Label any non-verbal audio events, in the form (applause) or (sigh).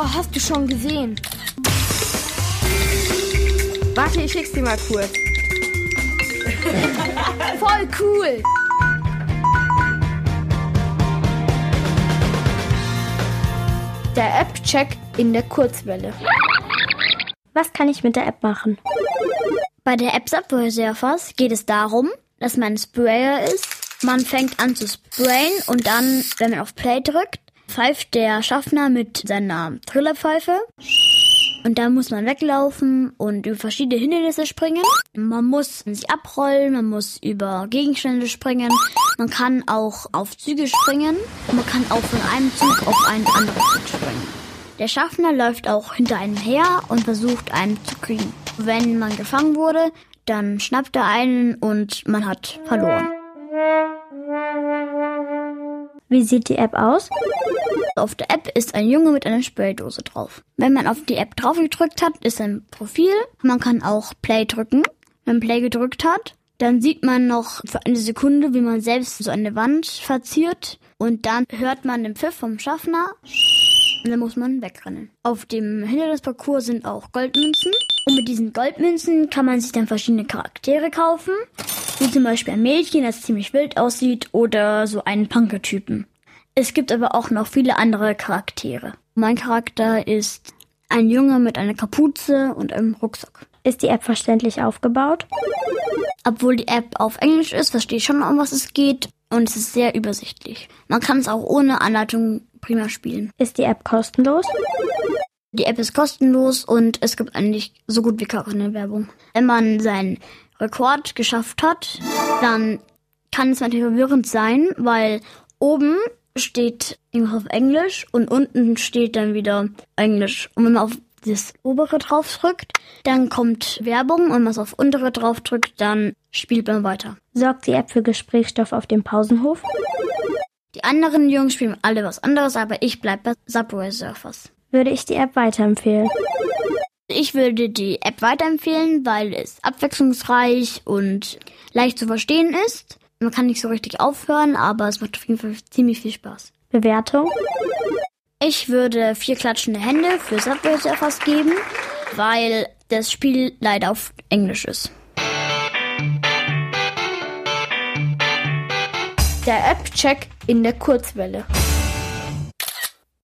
Oh, hast du schon gesehen? Warte, ich schick's dir mal kurz. (laughs) Voll cool. Der App-Check in der Kurzwelle. Was kann ich mit der App machen? Bei der App Subway Surfers geht es darum, dass man Sprayer ist. Man fängt an zu sprayen und dann, wenn man auf Play drückt, pfeift der Schaffner mit seiner Trillerpfeife. Und da muss man weglaufen und über verschiedene Hindernisse springen. Man muss sich abrollen, man muss über Gegenstände springen. Man kann auch auf Züge springen. Man kann auch von einem Zug auf einen anderen Zug springen. Der Schaffner läuft auch hinter einem her und versucht einen zu kriegen. Wenn man gefangen wurde, dann schnappt er einen und man hat verloren. Wie sieht die App aus? Auf der App ist ein Junge mit einer Spraydose drauf. Wenn man auf die App drauf gedrückt hat, ist ein Profil. Man kann auch Play drücken. Wenn Play gedrückt hat, dann sieht man noch für eine Sekunde, wie man selbst so eine Wand verziert. Und dann hört man den Pfiff vom Schaffner. Und dann muss man wegrennen. Auf dem Hindernisparcours sind auch Goldmünzen. Und mit diesen Goldmünzen kann man sich dann verschiedene Charaktere kaufen. Wie zum Beispiel ein Mädchen, das ziemlich wild aussieht, oder so einen Punker-Typen. Es gibt aber auch noch viele andere Charaktere. Mein Charakter ist ein Junge mit einer Kapuze und einem Rucksack. Ist die App verständlich aufgebaut? Obwohl die App auf Englisch ist, verstehe ich schon, um was es geht. Und es ist sehr übersichtlich. Man kann es auch ohne Anleitung prima spielen. Ist die App kostenlos? Die App ist kostenlos und es gibt eigentlich so gut wie keine Werbung. Wenn man seinen Rekord geschafft hat, dann kann es natürlich verwirrend sein, weil oben steht auf Englisch und unten steht dann wieder Englisch. Und wenn man auf das obere drauf drückt, dann kommt Werbung und wenn man es auf untere drauf drückt, dann spielt man weiter. Sorgt die App für Gesprächsstoff auf dem Pausenhof? Die anderen Jungs spielen alle was anderes, aber ich bleib bei Subway Surfers. Würde ich die App weiterempfehlen? Ich würde die App weiterempfehlen, weil es abwechslungsreich und leicht zu verstehen ist. Man kann nicht so richtig aufhören, aber es macht auf jeden Fall ziemlich viel Spaß. Bewertung? Ich würde vier klatschende Hände für Subway Surfers geben, weil das Spiel leider auf Englisch ist. Der App-Check in der Kurzwelle.